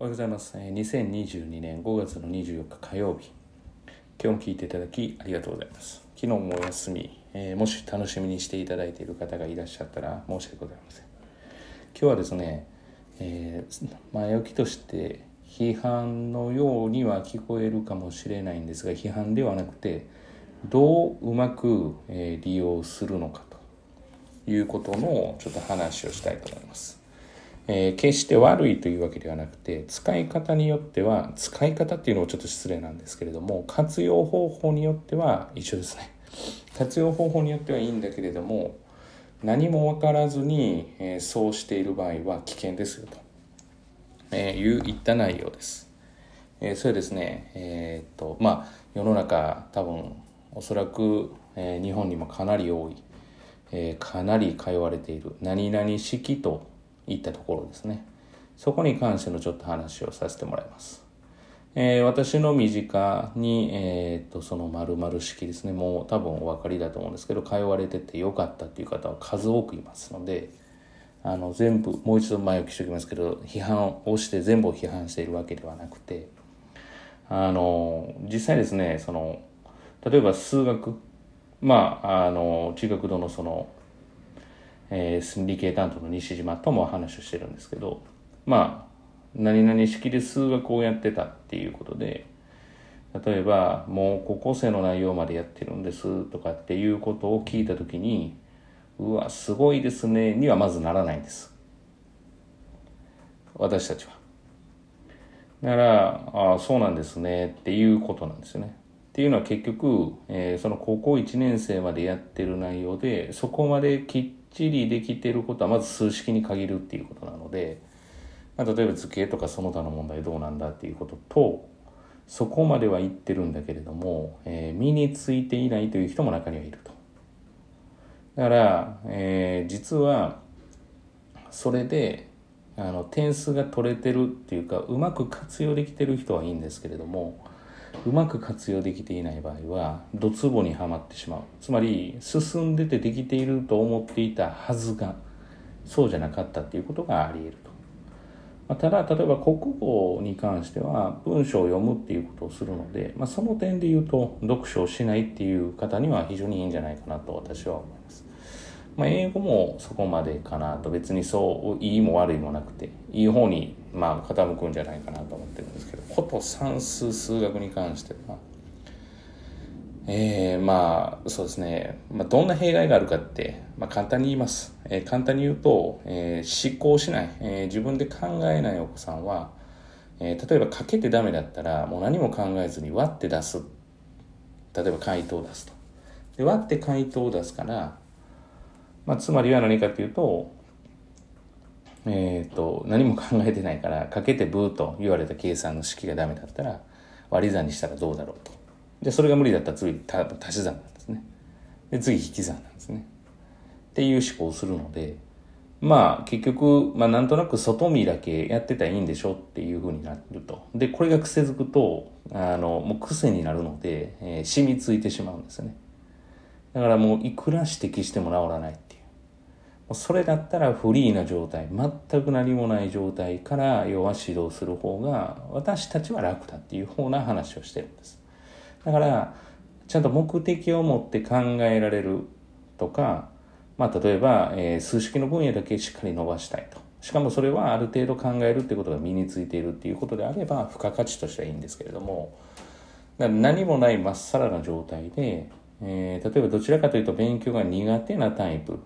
おはようございます。2022年5月の24日火曜日。今日も聞いていただきありがとうございます。昨日もお休み、えーもし楽しみにしていただいている方がいらっしゃったら申し訳ございません。今日はですね、えー前置きとして批判のようには聞こえるかもしれないんですが、批判ではなくて、どううまく、利用するのかということのちょっと話をしたいと思います。えー決して悪いというわけではなくて使い方によっては使い方っていうのもちょっと失礼なんですけれども活用方法によっては一緒ですね。活用方法によってはいいんだけれども何も分からずに、えーそうしている場合は危険ですよと、えーいう言った内容です、えーそれですね。えっとまあ世の中多分おそらく、え日本にもかなり多いえかなり通われている何々式といったところですね。そこに関してのちょっと話をさせてもらいます、えー私の身近に、えー、とその〇〇式ですね。もう多分お分かりだと思うんですけど通われててよかったっていう方は数多くいますのであの全部もう一度前置きしておきますけど批判をして全部を批判しているわけではなくてあの実際ですねその例えば数学まああの中学堂のその、えー理系担当の西島とも話をしてるんですけどまあ何々式で数学をやってたっていうことで例えばもう高校生の内容までやってるんですとかっていうことを聞いた時にうわすごいですねにはまずならないんです。私たちは。だからああそうなんですねっていうことなんですよね。っていうのは結局、えーその高校1年生までやってる内容でそこまできっちりできてることはまず数式に限るっていうことなので、まあ、例えば図形とかその他の問題どうなんだっていうこととそこまでは言ってるんだけれども、えー身についていないという人も中にはいると。だから、えー実はそれであの点数が取れてるっていうかうまく活用できてる人はいいんですけれどもうまく活用できていない場合はドツボにはまってしまうつまり進んでてできていると思っていたはずがそうじゃなかったっていうことがあり得ると。まあただ例えば国語に関しては文章を読むっていうことをするので、まあ、その点で言うと読書をしないっていう方には非常にいいんじゃないかなと私は思います。まあ、英語もそこまでかなと別にそういいも悪いもなくていい方にまあ傾くんじゃないかなと思ってるんですけどこと算数数学に関してはえー、まあそうですね、まあ、どんな弊害があるかって、まあ、簡単に言います、えー簡単に言うと、えー思考しない、えー自分で考えないお子さんは、えー例えばかけてダメだったらもう何も考えずに割って出す。例えば回答を出すと。で割って回答を出すから、まあ、つまりは何かというと,、えー、と何も考えてないからかけてブーと言われた計算の式がダメだったら割り算にしたらどうだろうと。でそれが無理だったら次足し算なんですね。で次引き算なんですね。っていう思考をするのでまあ結局、まあ、なんとなく外見だけやってたらいいんでしょっていうふうになると。でこれが癖づくとあのもう癖になるので、えー染みついてしまうんですよね。だからもういくら指摘しても治らない。それだったらフリーな状態全く何もない状態から要は指導する方が私たちは楽だっていう方な話をしてるんです。だからちゃんと目的を持って考えられるとか、まあ、例えば、えー数式の分野だけしっかり伸ばしたいと。しかもそれはある程度考えるってことが身についているっていうことであれば付加価値としてはいいんですけれども何もないまっさらな状態で、えー例えばどちらかというと勉強が苦手なタイプ。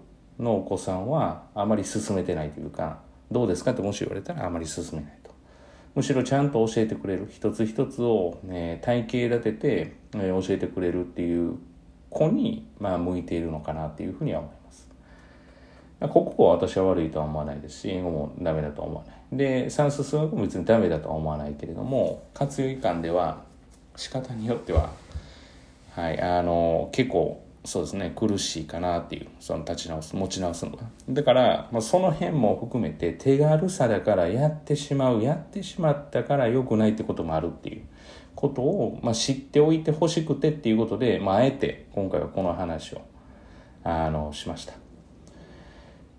のお子さんはあまり進めてないというかどうですかってもし言われたらあまり進めないと。むしろちゃんと教えてくれる一つ一つを、ね、体系立てて、え教えてくれるっていう子に、まあ、向いているのかなっていうふうには思います。国語は私は悪いとは思わないですし英語もダメだとは思わない。で算数数学も別にダメだとは思わないけれども活用機関では仕方によってははいあの結構そうですね。苦しいかなっていうその立ち直す持ち直すのが。だから、まあ、その辺も含めて手軽さだからやってしまうやってしまったから良くないってこともあるっていうことを、まあ、知っておいてほしくてっていうことで、まあ、あえて今回はこの話をあのしました。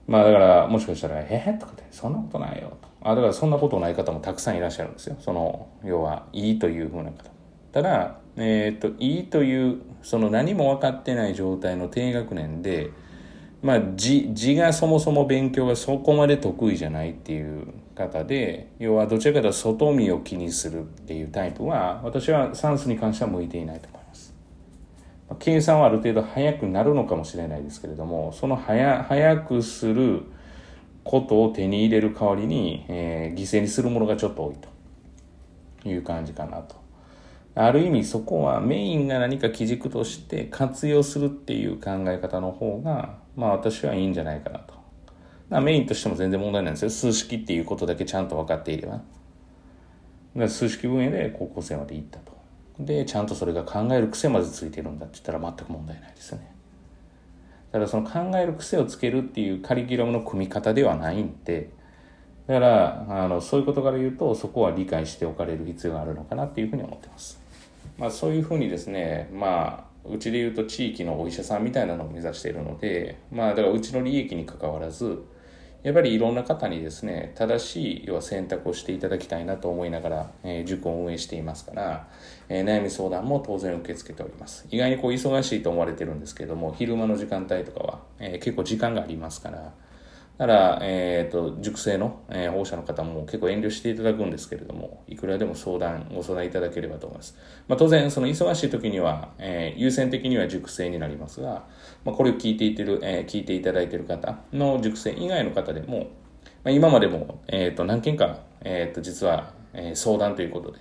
まあだからもしかしたら「えー?」とかって「そんなことないよ」と「あだからそんなことない方もたくさんいらっしゃるんですよ。その要はいいというふうな方。ただ、えーと、いいというその何も分かってない状態の低学年でまあ字字がそもそも勉強がそこまで得意じゃないっていう方で要はどちらかというと外見を気にするっていうタイプは私は算数に関しては向いていないと思います。計算はある程度早くなるのかもしれないですけれどもその早早くすることを手に入れる代わりに、えー、犠牲にするものがちょっと多いという感じかなと。ある意味そこはメインが何か基軸として活用するっていう考え方の方が、まあ私はいいんじゃないかなと。メインとしても全然問題ないんですよ。数式っていうことだけちゃんと分かっていれば。数式分野で高校生まで行ったと。で、ちゃんとそれが考える癖までついてるんだって言ったら全く問題ないですよね。だからその考える癖をつけるっていうカリキュラムの組み方ではないんで、だからあのそういうことから言うとそこは理解しておかれる必要があるのかなっていうふうに思ってます。まあそういうふうにですね、まあうちで言うと地域のお医者さんみたいなのを目指しているので、まあだからうちの利益に関わらず、やっぱりいろんな方にですね、正しい要は選択をしていただきたいなと思いながら、えー、塾を運営していますから、えー、悩み相談も当然受け付けております。意外にこう忙しいと思われてるんですけども、昼間の時間帯とかは、えー、結構時間がありますから、だから、えっ、ー、と、塾生の、えー、保護者の方も結構遠慮していただくんですけれども、いくらでも相談、ご相談いただければと思います。まあ、当然、その忙しい時には、えー、優先的には塾生になりますが、まあ、これを聞いていてる、え、聞いていただいている方の塾生以外の方でも、まあ、今までも、えっ、と、何件か、えっ、と、実は、え、相談ということで、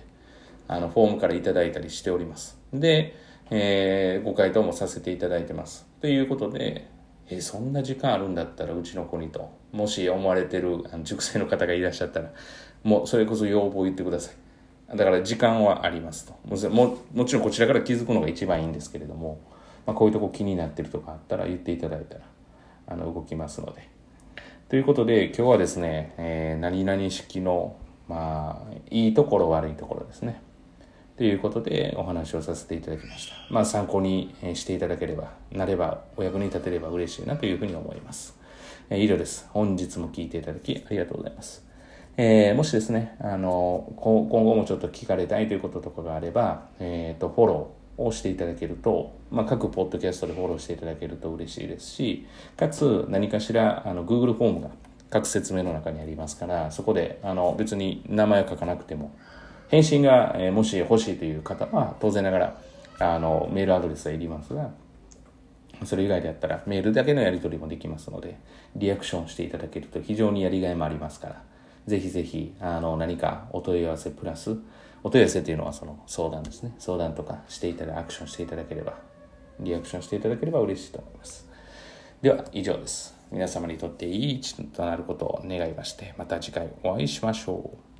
あの、フォームからいただいたりしております。で、えー、ご回答もさせていただいてます。ということで、えそんな時間あるんだったらうちの子にと。もし思われてるあの塾生の方がいらっしゃったらもうそれこそ要望を言ってください。だから時間はありますと。ももちろんこちらから気づくのが一番いいんですけれども、まあ、こういうとこ気になってるとかあったら言っていただいたらあの動きますので。ということで今日はですね、えー、何々式のまあいいところ悪いところですね。ということでお話をさせていただきました。まあ参考にしていただければ、なれば、お役に立てれば嬉しいなというふうに思います。え以上です。本日も聞いていただきありがとうございます。えー、もしですね、あの、今後もちょっと聞かれたいということとかがあれば、えっ、ー、と、フォローをしていただけると、まあ、各ポッドキャストでフォローしていただけると嬉しいですし、かつ何かしら、あの、Google フォームが各説明の中にありますから、そこで、あの、別に名前を書かなくても、返信が、えもし欲しいという方は、当然ながら、あの、メールアドレスはいりますが、それ以外であったらメールだけのやり取りもできますので、リアクションしていただけると非常にやりがいもありますから、ぜひぜひ、あの、何かお問い合わせプラス、お問い合わせというのはその相談ですね。相談とかしていただ、アクションしていただければ、リアクションしていただければ嬉しいと思います。では、以上です。皆様にとっていい一日となることを願いまして、また次回お会いしましょう。